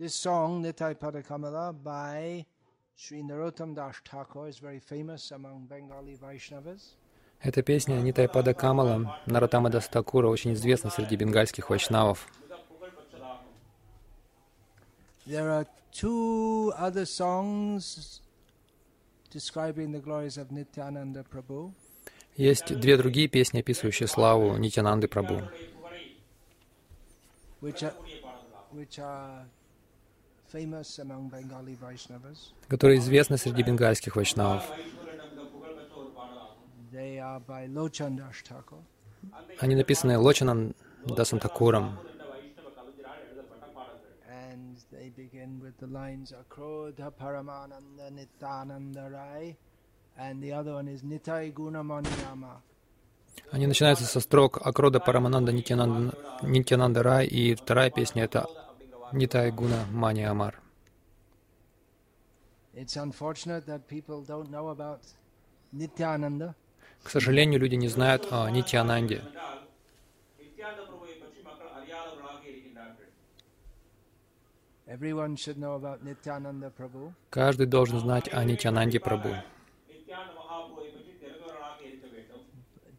This song, Nitai Padakamala, by Sri Narottam Das Thakur, is very famous among Bengali Vaishnavas. Эта песня Нитай Пада Камала Наратама Дастакура очень известна среди бенгальских вайшнавов. There are two other songs describing the glories of Nityananda Prabhu. Есть две другие песни, описывающие славу Нитянанды Прабhu, which are, which are famous among Bengali Vaishnavas. Которые известны среди бенгальских вайшнавов. Они написаны Лочанан Дасантакуром, they begin with the lines Akrodha Paramananda Nityananda Rai. And the other one is Nitai Gunamaniyama. Они начинаются со строк Акрода Парамананда Нитянанда Рай, и вторая песня — это Нитай Гуна Мани Амар. It's unfortunate that people don't know about Nityananda. К сожалению, люди не знают о Нитянанде. Каждый должен знать о Нитянанде Прабhu.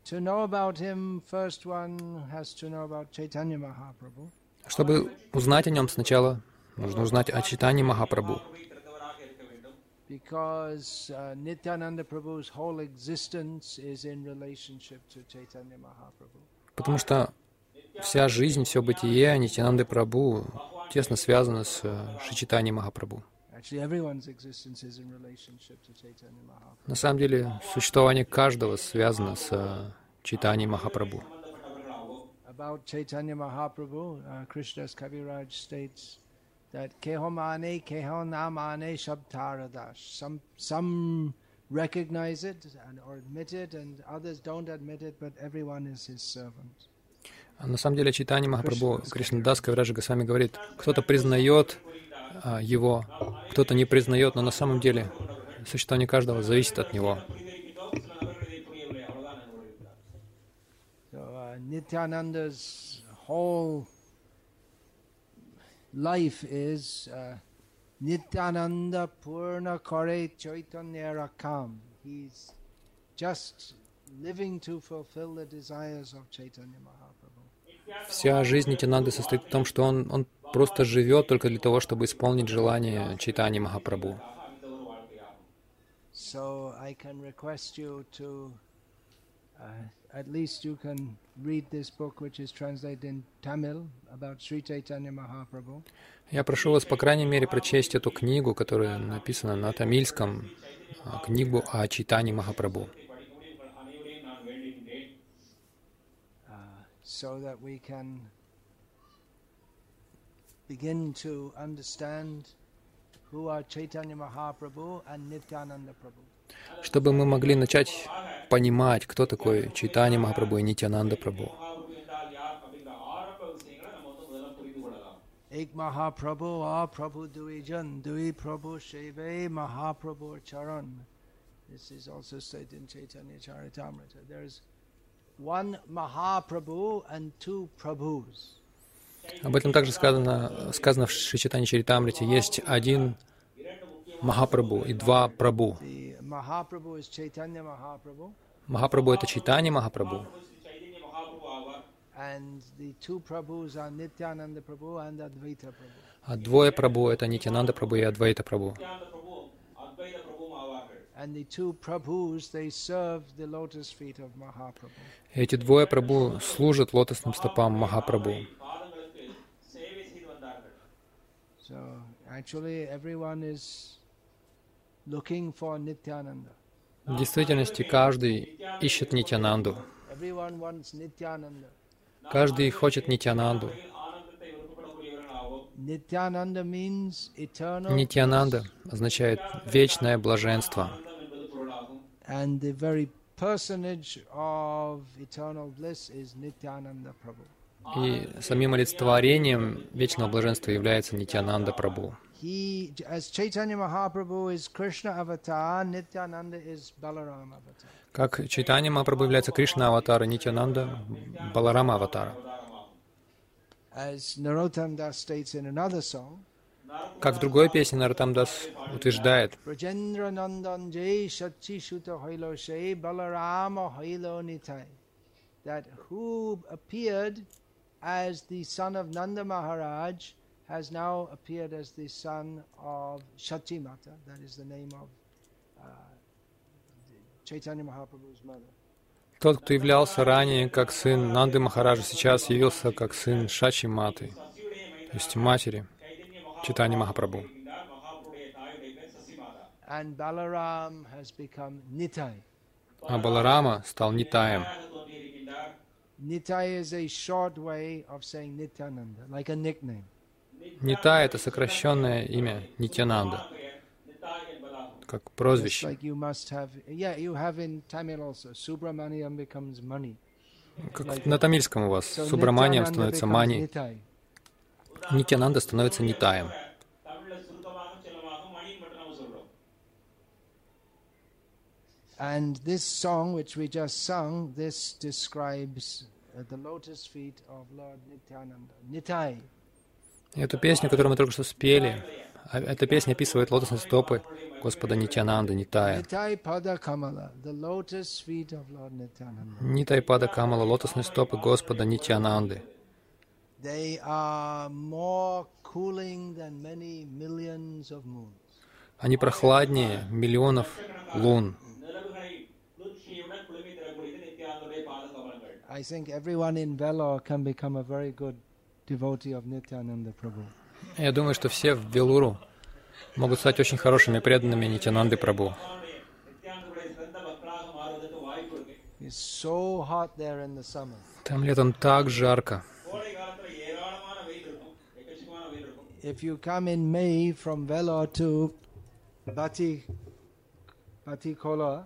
To know about him, first one has to know about Chaitanya Mahaprabhu. Чтобы узнать о нем сначала, нужно узнать о читании Махапрабху, uh, потому что вся жизнь, все бытие Нитянанды Прабху тесно связано с э, Шичитани Махапрабху. На самом деле, существование каждого связано с э, читанием Махапрабху. About Chaitanya Mahaprabhu, uh, Krishna's Kaviraj states that keho mane, keho na mane shabtaradash. Some, some recognize it and, or admit it, and others don't admit it, but everyone is his servant. А На самом деле, читание Махапрабху Кришнадас Кавираджа Госвами говорит, кто-то признает а, его, кто-то не признает, но на самом деле существование каждого зависит от него. So uh, Nityananda's whole life is uh, Nityananda Purna Kare Chaitanya Rakam. He's just living to fulfill the desires of Chaitanya Mahaprabhu. Вся жизнь Нитянанды состоит в том, что он, он просто живет только для того, чтобы исполнить желание читания Махапрабху. So I can request you to, uh, at least you can read this book which is translated in Tamil about Sri Chaitanya Mahaprabhu. Я прошу вас, по крайней мере, прочесть эту книгу, которая написана на тамильском, а, книгу о читании Махапрабху, uh, so that we can begin to understand who are Chaitanya Mahaprabhu and Nityananda Prabhu. Чтобы мы могли начать понимать, кто такой Чайтанья Махапрабху и Нитянанда Прабху. Ek Mahaprabhu, ah Prabhu Duijan, Dui Prabhu Sheve Mahaprabhu Charan. This is also stated in Chaitanya Charitamrita. There's one Mahaprabhu and two Prabhus. Об этом также сказано, сказано в Шичитане Чаритамрите. Есть один Махапрабху и два Прабху. The Mahaprabhu is Chaitanya Mahaprabhu, Махапрабху — это Чайтанья Махапрабху, and the two Prabhus are Nityananda Prabhu and Advaita Prabhu. а двое Прабху — это Нитянанда Прабху и Адвайта Прабху. Эти двое Прабху служат лотосным стопам Махапрабху. So actually, everyone is looking for Nityananda. В действительности каждый ищет Нитянанду. Каждый хочет Нитянанду. Нитянанда означает вечное блаженство. И самим олицетворением вечного блаженства является Нитянанда Прабху. He, as Chaitanya Mahaprabhu is Krishna avatar, Nityananda is Balaram avatar. Как Чайтанья Махапрабху является Кришна аватара, Нитянанда — Баларама аватара. As Narottam Das states in another song, Как в другой песне утверждает, Balarama Hailo Nitai. That who appeared as the son of Nanda Maharaj has now appeared as the son of Shachi Mata. That is the name of uh, Chaitanya Mahaprabhu's mother. тот, кто являлся ранее как сын Нанды Махараджа, сейчас явился как сын Шачи Маты, то есть матери Читани Махапрабху. А Баларама стал Нитаем. Nitai is a short way of saying Nityananda, like a nickname. Нита — это сокращенное имя Нитянанда, как прозвище. Как на тамильском у вас Субраманием становится Мани, Нитянанда становится Нитаем. And this song which we just sung, this describes uh, the lotus feet of Lord Nityananda, Nitai. Эту песню, которую мы только что спели, а, эта песня описывает лотосные стопы Господа Нитянанды, Нитая. Нитай Пада Камала, лотосные стопы Господа Нитянанды. Они прохладнее миллионов лун. I think я думаю, что все в Белуру могут стать очень хорошими преданными Нитянанды Прабу. Там летом так жарко. If you come in May from Vellore to Bati, Batikola,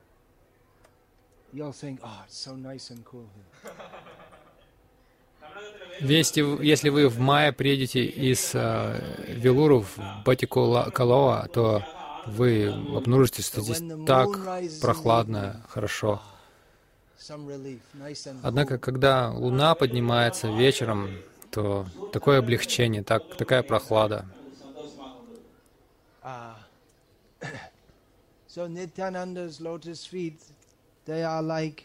you'll think, oh, it's so nice and cool here. Если, если вы в мае приедете из э, Велуру в Батикалоа, то вы обнаружите, что здесь так прохладно, хорошо. Однако, когда луна поднимается вечером, то такое облегчение, так, такая прохлада. Ah. so Nityananda's feet, they are like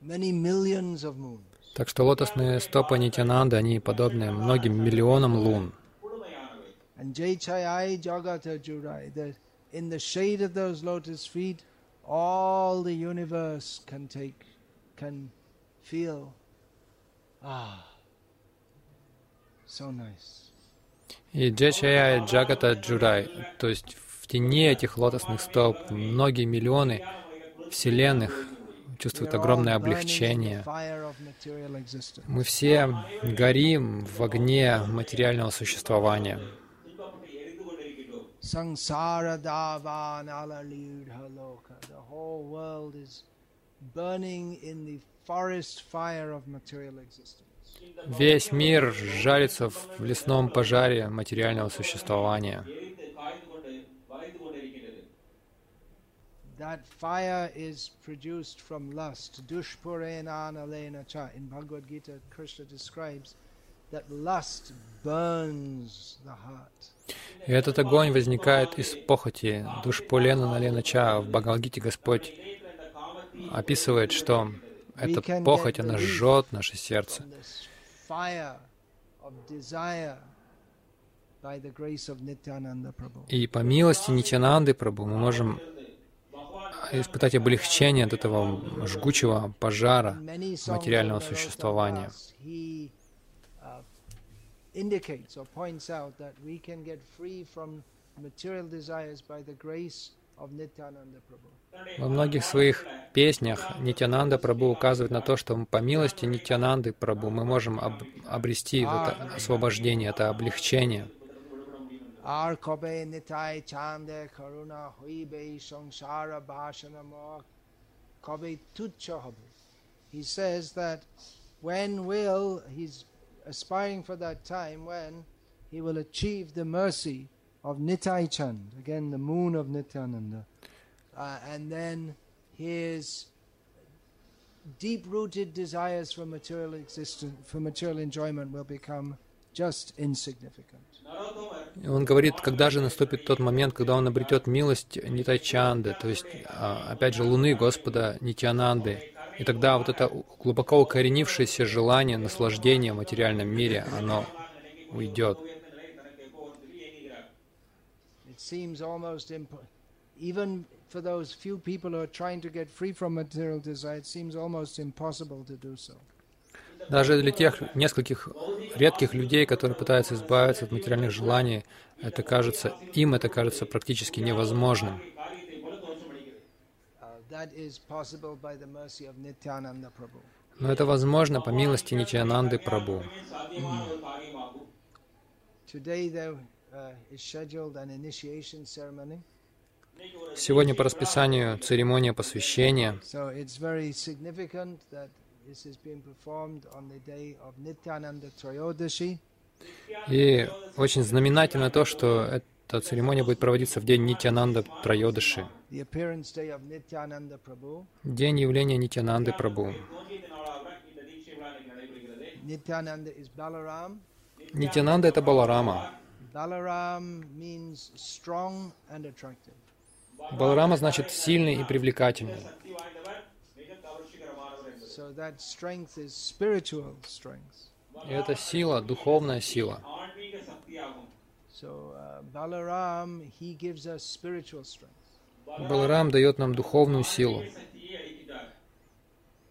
many millions of moons. Так что лотосные стопы Нитянанды, они подобны многим миллионам лун. И Джечая Джагата Джурай, то есть в тени этих лотосных стоп многие миллионы вселенных all огромное облегчение. Мы все горим в огне материального существования. Sangsara davan alaludha loka. The whole world is burning in the forest fire of material existence. Весь мир жарится в лесном пожаре материального существования. That fire is produced from lust. Dushpurena analena cha. In Bhagavad Gita, Krishna describes that lust burns the heart. И этот огонь возникает из похоти. Душпулена Наленача в Бхагавадгите Господь описывает, что эта похоть, она жжет наше сердце. И по милости Нитянанды Прабhu мы можем испытать облегчение от этого жгучего пожара материального существования. Во многих своих песнях Нитянанда Прабу указывает на то, что по милости Нитянанды Прабу мы можем об- обрести это освобождение, это облегчение. Kobe nitai chande karuna hoibe samsara bhashana moh kobe tucha hobe. He says that when will, he's aspiring for that time when he will achieve the mercy of Nitai Chand, again the moon of Nityananda. Uh, and then his deep-rooted desires for material existence, for material enjoyment will become just insignificant. Он говорит, когда же наступит тот момент, когда он обретет милость Нитачанды, то есть, а, опять же, Луны Господа Нитянанды. И тогда вот это глубоко укоренившееся желание наслаждения в материальном мире, оно уйдет. Even for those few people. Даже для тех нескольких редких людей, которые пытаются избавиться от материальных желаний, это кажется, им это кажется практически невозможным. Uh. Но это возможно по милости Нитянанды there uh, Сегодня по расписанию церемония посвящения. This is being performed on the day of Nityananda Trayodashi. И очень знаменательно то, что эта церемония будет проводиться в день Нитянанда Prabhu. день явления Нитянанды Balaram. Нитянанда — это Баларама. Баларама значит сильный и привлекательный. So that strength is spiritual strength. И это сила, духовная сила. Uh. Баларам дает нам духовную силу.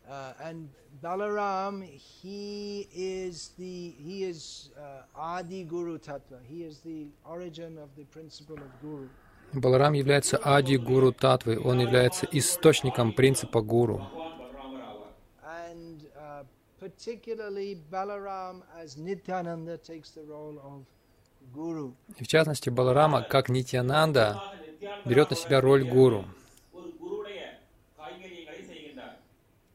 Uh, and Balaram, he is the he is uh, Adi Guru Tattva. He is the origin of the principle of Guru. Баларам является Ади Гуру Татвой, он является источником принципа Гуру and uh, particularly Balaram as Nityananda takes the role of Guru. И в частности, Баларама, как Нитянанда, берет на себя роль гуру.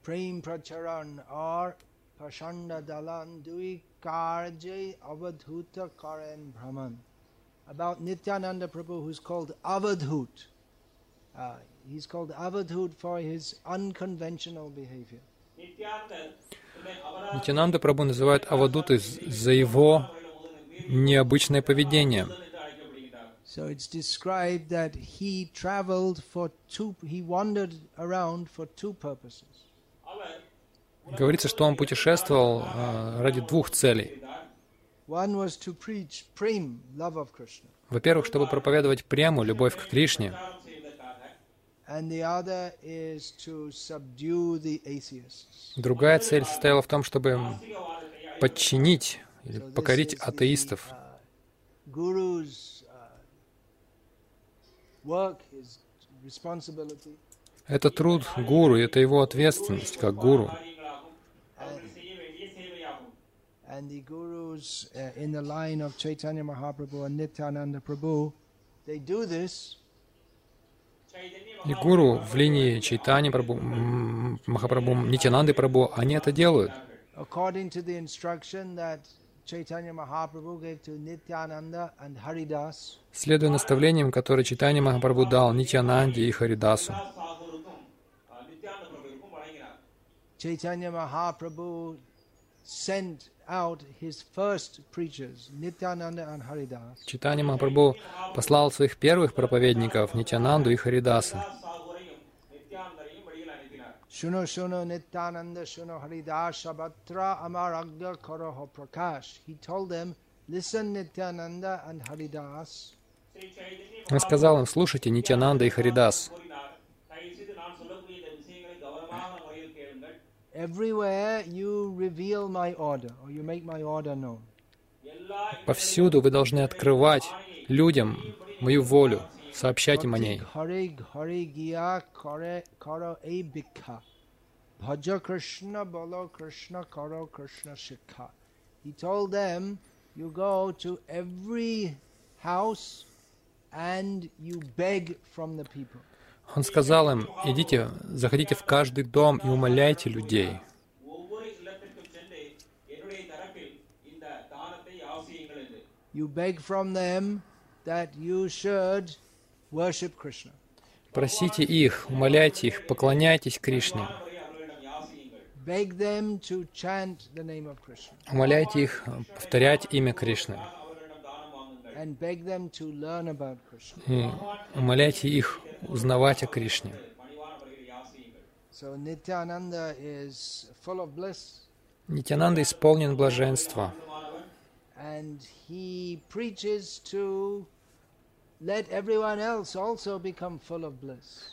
Prem Pracharan or Prashanda Dalan Dui Karje Avadhuta Karen Brahman. About Nityananda Prabhu, who's called Avadhut. Uh, he's called Avadhut for his unconventional behavior. Нитянанда Прабу называют Авадуты за его необычное поведение. So it's described that he traveled for two, he wandered around for two purposes. Говорится, что он путешествовал uh, ради двух целей. Во-первых, чтобы проповедовать прему любовь к Кришне. Другая цель состояла в том, чтобы подчинить или покорить атеистов. Это труд гуру, это его ответственность как гуру. And the gurus in the line of Chaitanya и гуру в линии Чайтани Прабу, Махапрабху, Нитянанды Прабу, они это делают. Следуя наставлениям, которые Чайтани Махапрабху дал Нитянанде и Харидасу. Chaitanya Махапрабху sent Читание Махапрабху послал своих первых проповедников Нитянанду и Харидаса. Шуно, шуно, Нитянанда, шуно, Харидаса, батра, амар, корохо, пракаш. Он сказал им, слушайте Нитянанда и Харидас. Everywhere you reveal my order, or you make my order known. Повсюду вы должны открывать людям мою волю, сообщать им о ней. He told them, you go to every house and you beg from the people. Он сказал им, идите, заходите в каждый дом и умоляйте людей. Просите их, умоляйте их, поклоняйтесь Кришне. Умоляйте их повторять имя Кришны и умоляйте их узнавать о Кришне. Нитянанда исполнен блаженства,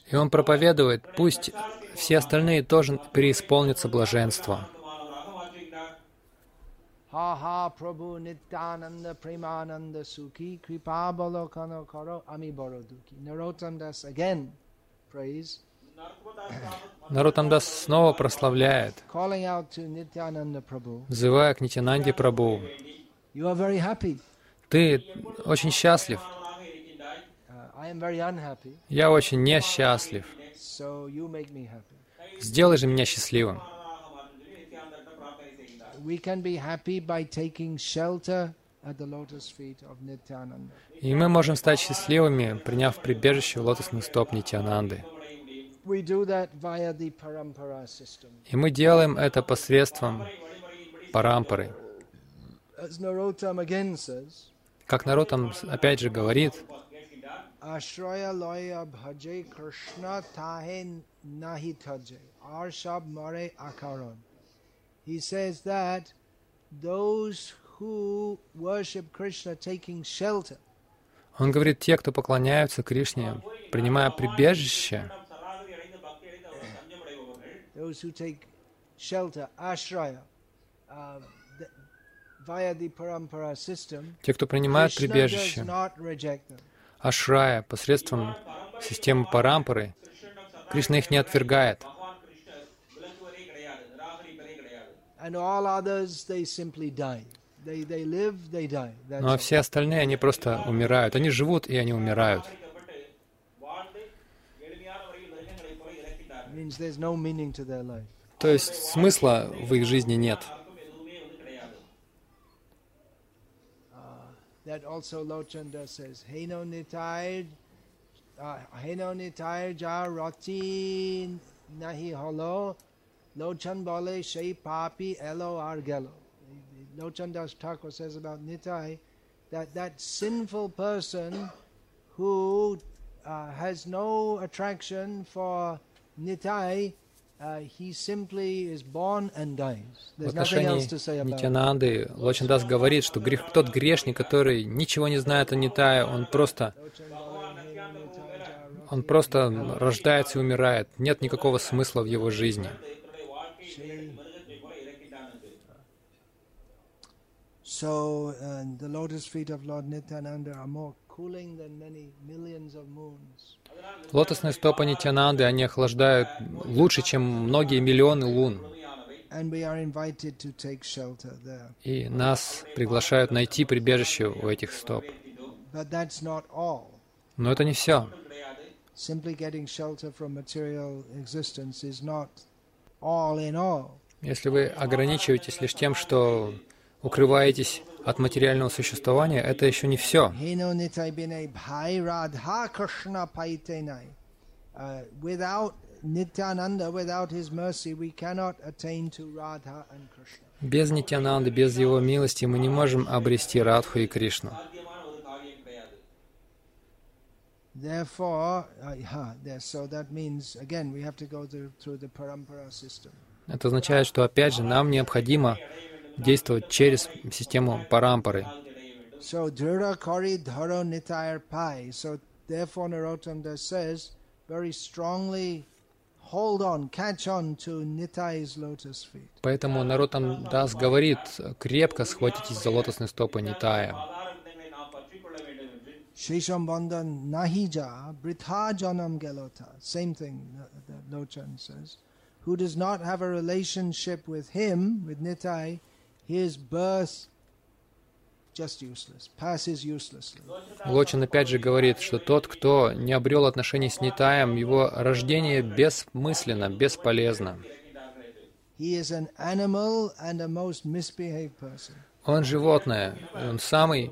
и он проповедует, пусть все остальные тоже преисполнятся блаженства. Ha ha Prabhu Nityananda Premananda Sukhi Kripa Balokano Karo Ami Boroduki. Narottam Das again praise, Нарутамдас снова прославляет, взывая к Нитянанде Прабhu. You are very happy. Ты очень счастлив, Uh, я очень несчастлив. Сделай же меня счастливым. We can be happy by taking shelter at the lotus feet of Nityananda. И мы можем стать счастливыми, приняв прибежище у лотосных стоп Нитянанды. И мы делаем это посредством парампары. Как народ там опять же говорит, Krishna tahe nahi taje. Arshab mare akaron. He says that those who worship Krishna taking shelter, он говорит, те, кто поклоняются Кришне, принимая прибежище, those who take shelter, ashraya, uh, th- via the parampara system, те, кто does прибежище, ашрая, посредством системы парампары, Кришна их не отвергает. And all others, they simply die. They, they live, they die. That's Ну а all. все остальные, они просто умирают. Они живут, и они умирают. It means there's no meaning to their life. То есть смысла в их жизни нет. That also Lochanda says, Heno nitai, uh, Heno nitai ja rati nahi holo, Lochan bole shei papi elo argelo. Lochandas Thakur says about Nitai that that sinful person who uh, has no attraction for Nitai, uh, he simply is born and dies. В There's else отношении. Нитянанды Лочандас говорит, что грех, тот грешник, который ничего не знает о Нитае, он просто, он просто рождается и умирает. Нет никакого смысла в его жизни. So uh, the lotus feet of Lord Nityananda are more cooling than many millions of moons. Лотосные стопы Нитянанды, они охлаждают лучше, чем многие миллионы лун. And we are invited to take shelter there. И нас приглашают найти прибежище у этих стоп. But that's not all. Но это не все. Если вы ограничиваетесь лишь тем, что укрываетесь от материального существования, это еще не все. Uh. Без Нитянанды, без его милости мы не можем обрести Радху и Кришну. Therefore, uh, yeah, so that means again we have to go through, through the parampara system. Это означает, что опять же нам необходимо действовать через систему парампары. So Dhura Kori Dharo Nitayar Pai. So therefore Narottam says very strongly hold on, catch on to Nitai's lotus feet. Поэтому народ там Дас говорит, крепко схватитесь за лотосные стопы Нитая. Janam Gelota. Same thing that that Lochan says. Who does not have a relationship with him, with Nitai, his birth just useless, passes uselessly. Лочин опять же говорит, что тот, кто не обрел отношений с Нитаем, его рождение бессмысленно, бесполезно. Он животное, он самый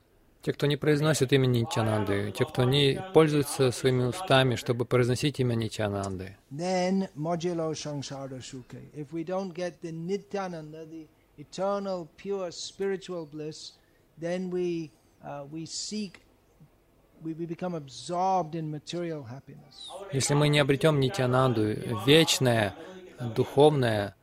Те, кто не произносит имя Нитянанды, те, кто не пользуется своими устами, чтобы произносить имя Нитянанды, eternal, pure spiritual bliss, then we uh, we seek, we, we become absorbed in material happiness. если мы не обретем Нитянанду, вечное духовное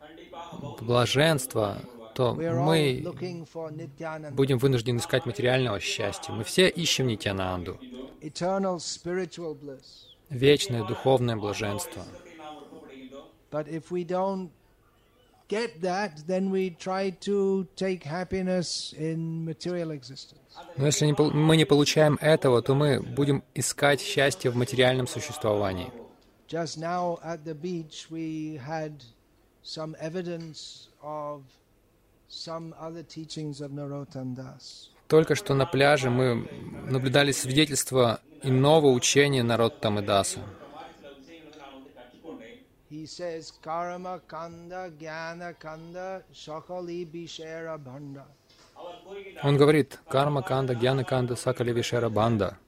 блаженство, то We are all мы будем вынуждены искать материального счастья. Мы все ищем Нитянанду, вечное духовное блаженство. Но если не мы не получаем этого, то мы будем искать счастье в материальном существовании. Just now at the beach, we had some evidence of Только что на пляже мы наблюдали свидетельство иного учения народ Тамидаса. Он говорит, карма канда, гьяна канда, сакали вишера банда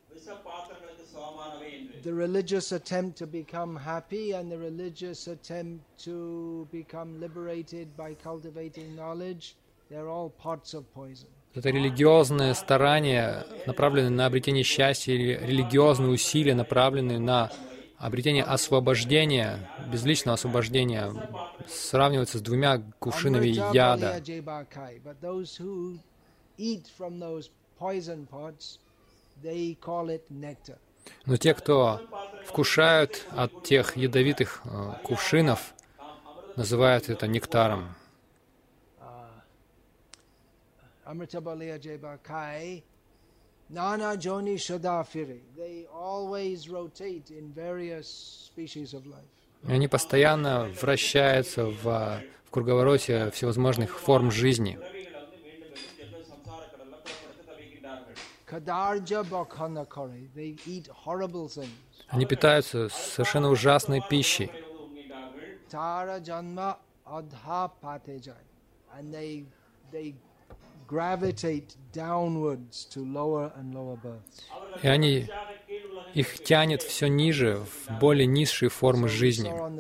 the religious attempt to become happy and the religious attempt to become liberated by cultivating knowledge, they're all pots of poison. Это религиозное старание, направленное на обретение счастья, или религиозные усилия, направленные на обретение освобождения, безличного освобождения, сравниваются с двумя кувшинами яда. They call it nectar. Но те, кто вкушают от тех ядовитых э, кувшинов, называют это нектаром. Amrita Baliya Jebakai. Nana Joni Shadafiri. They always rotate in various species of life. И они постоянно вращаются в, в круговороте всевозможных форм жизни. Kadarja Bakhana Kare. They eat horrible things. Они питаются совершенно ужасной пищей. И они, их тянет все ниже, в более низшие формы жизни. uh,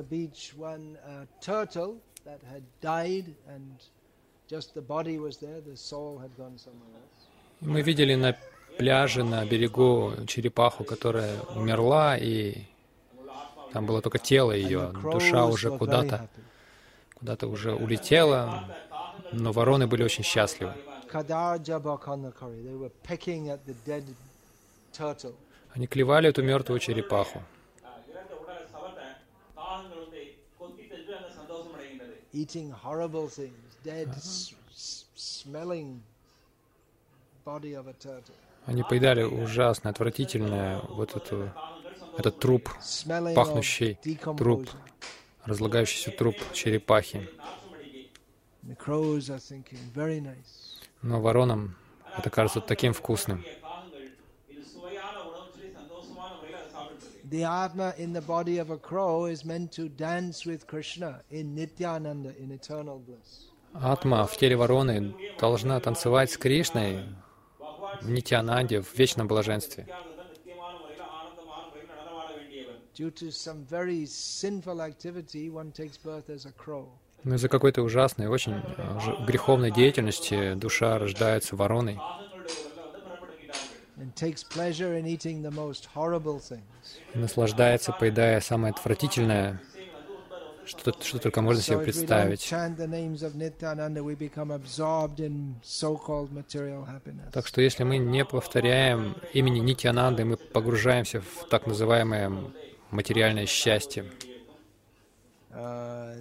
Мы видели на пляже на берегу черепаху, которая умерла, и там было только тело ее, душа уже куда-то, куда-то уже улетела, но вороны были очень счастливы. Они клевали эту мертвую черепаху. Eating horrible things, dead, smelling body of a turtle. Они поедали ужасно, отвратительное, вот эту, этот труп, пахнущий труп, разлагающийся труп черепахи. Но воронам это кажется таким вкусным. Атма в теле вороны должна танцевать с Кришной в Нитянанде, в вечном блаженстве. Но ну, из-за какой-то ужасной, очень э, греховной деятельности душа рождается вороной. И наслаждается, поедая самое отвратительное, что, что только можно себе представить. Так что если мы не повторяем имени Нитянанды, мы погружаемся в так называемое материальное счастье. Uh.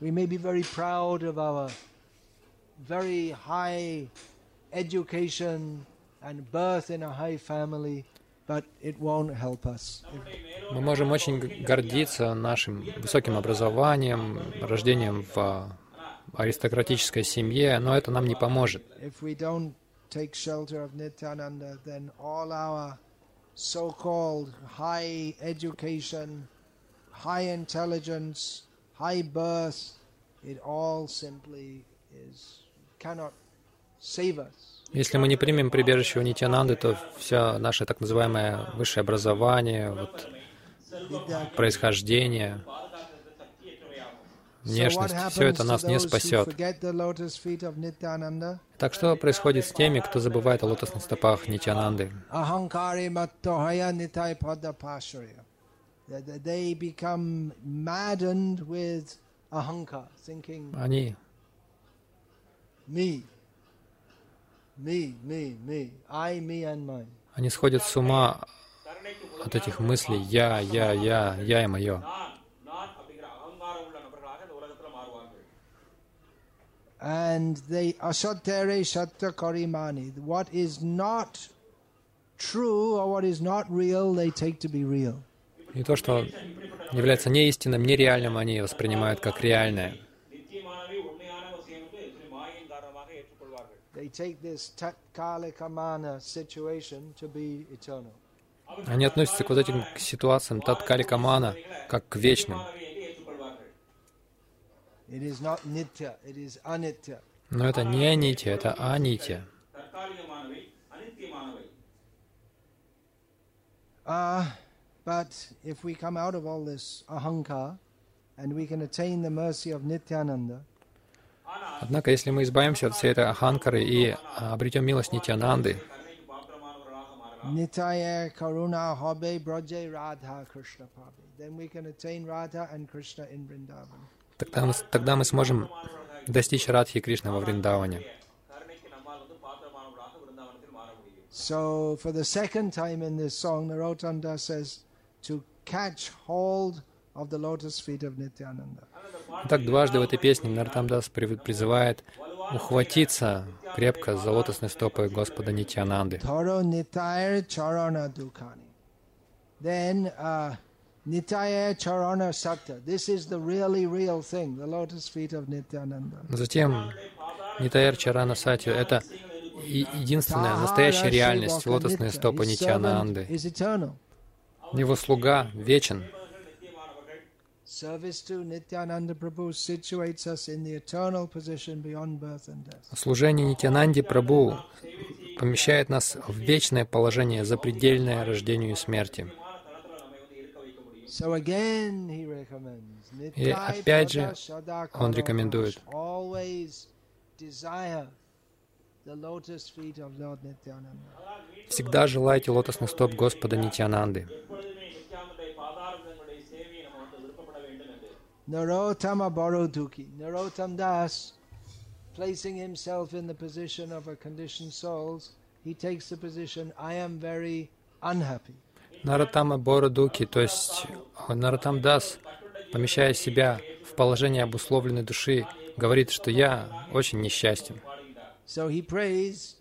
We may be very proud of our very high education and birth in a high family, Мы можем очень гордиться нашим высоким образованием, рождением в аристократической семье, но это нам не поможет. it all simply is cannot save us. Если мы не примем прибежище у Нитянанды, то все наше так называемое высшее образование, вот, происхождение, внешность, все это нас не спасет. Так что происходит с теми, кто забывает о лотосных стопах Нитянанды? Они me, me, me, me, I, me and mine. Они сходят с ума от этих мыслей «я, я, я, я и мое». And they asotere shatta karimani. What is not true or what is not real, they take to be real. И то, что является неистинным, нереальным, они воспринимают как реальное. take this tatkalikamana situation to be eternal. Они относятся к вот этим ситуациям таткаликамана как к вечным. Но это не анитя, это анитя. Uh, but if we come out of all this ahankar and we can attain the mercy of Nityananda, Однако, если мы избавимся от всей этой аханкары и обретем милость Нитянанды, Nitaya Karuna Hobe Braje Radha Krishna Pabe. Then we can attain Radha and Krishna in Vrindavan. Тогда мы, тогда мы сможем достичь Радхи Кришны во Вриндаване. So for the second time in this song, Narotanda says to catch hold of the lotus feet of Nityananda. Итак, дважды в этой песне Нартамдас при- призывает ухватиться крепко за лотосные стопы Господа Нитянанды. Toro Nitaya Charana Dukani. Then, uh, Nitaya Charana Sakta. This is the really real thing, the lotus feet of Nityananda. Затем Нитаэр Чарана Сати — это единственная настоящая реальность, лотосные стопы Нитянанды. Его слуга вечен. Служение Нитянанди Прабhu помещает нас в вечное положение, запредельное рождению и смерти. И опять же он рекомендует. Всегда желайте лотосных стоп Господа Нитянанды. Narottam Abharodhuki. Narottam Das, placing himself in the position of a conditioned soul, he takes the position, I am very unhappy. Наротама Борадуки, то есть Наротам Дас, помещая себя в положение обусловленной души, говорит, что я очень несчастен. So he prays,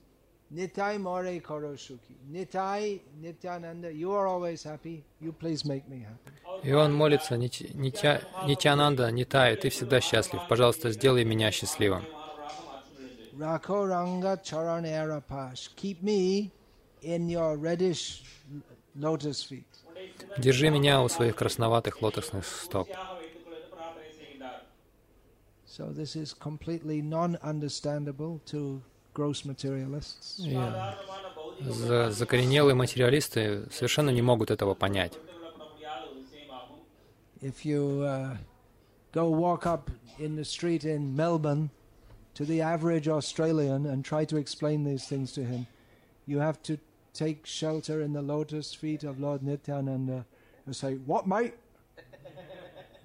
Nitai More Koroshuki. Nitai Nityananda, you are always happy. You please make me happy. И он молится, Нитянанда, Нитай, ты всегда счастлив. Пожалуйста, сделай меня счастливым. Rakoranga Charanarapash, keep me in your reddish lotus feet. Держи меня у своих красноватых лотосных стоп. So this is completely non-understandable to gross materialists. Yeah. Закоренелые материалисты совершенно не могут этого понять. If you uh, go walk up in the street in Melbourne to the average Australian and try to explain these things to him, you have to take shelter in the lotus feet of Lord Nityananda and say, What, mate?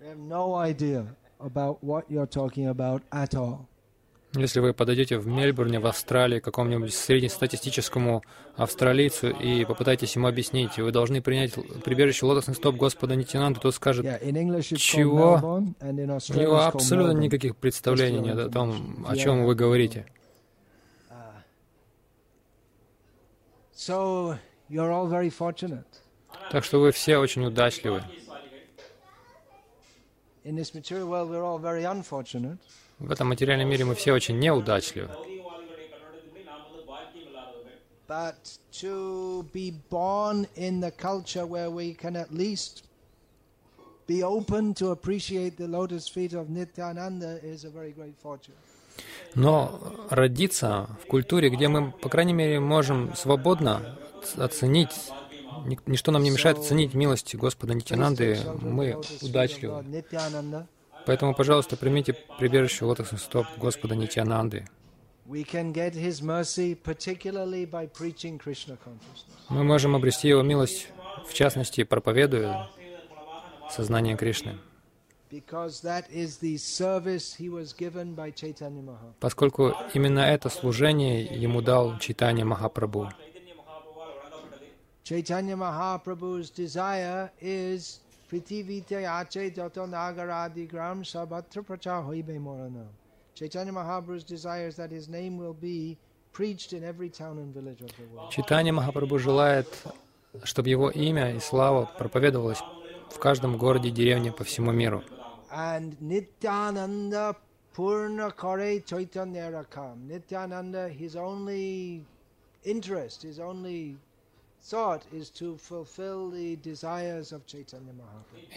They have no idea about what you're talking about at all. Если вы подойдете в Мельбурне, в Австралии, к какому-нибудь среднестатистическому австралийцу и попытаетесь ему объяснить, вы должны принять прибежище лотосных стоп Господа Нитянанды, тот скажет, Чего? у него абсолютно никаких представлений нет о том, о чем вы говорите. Fortunate. Так что вы все очень удачливы. In this material world, we're all very unfortunate. В этом материальном мире мы все очень неудачливы. But to be born in the culture where we can at least be open to appreciate the lotus feet of Nityananda is a very great fortune. Но родиться в культуре, где мы, по крайней мере, можем свободно оценить, ничто нам не мешает оценить милость Господа Нитянанды, мы удачливы. Поэтому, пожалуйста, примите прибежище лотосных стоп Господа Нитянанды. Мы можем обрести Его милость, в частности, проповедуя сознание Кришны, поскольку именно это служение Ему дал Читание Махапрабху. Chaitanya Mahaprabhu's desire is Prithivite Ache Jato Nagaradi Gram Sabatra Pracha Hoibe Morana. Chaitanya Mahaprabhu's desire is that his name will be preached in every town and village of the world. Читание Махапрабху желает, чтобы Его имя и слава проповедовалось в каждом городе и деревне по всему миру. And Nityananda Purna Kare Chaitanya Rakam. Nityananda, his only interest, his only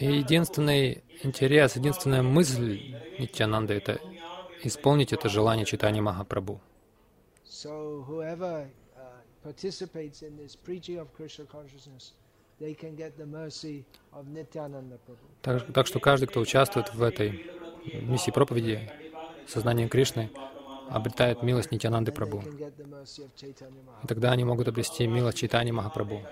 И единственный интерес, единственная мысль Нитянанды — это исполнить это желание читания Махапрабху. Uh. Так, так что каждый, кто участвует в этой миссии проповеди, сознания Кришны, обретает милость Нитянанды Chaitanya И тогда они могут обрести милость читания Махапрабху.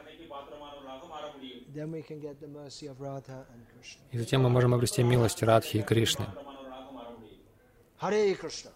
И затем мы можем обрести милость Радхи и Кришны. Hare Krishna.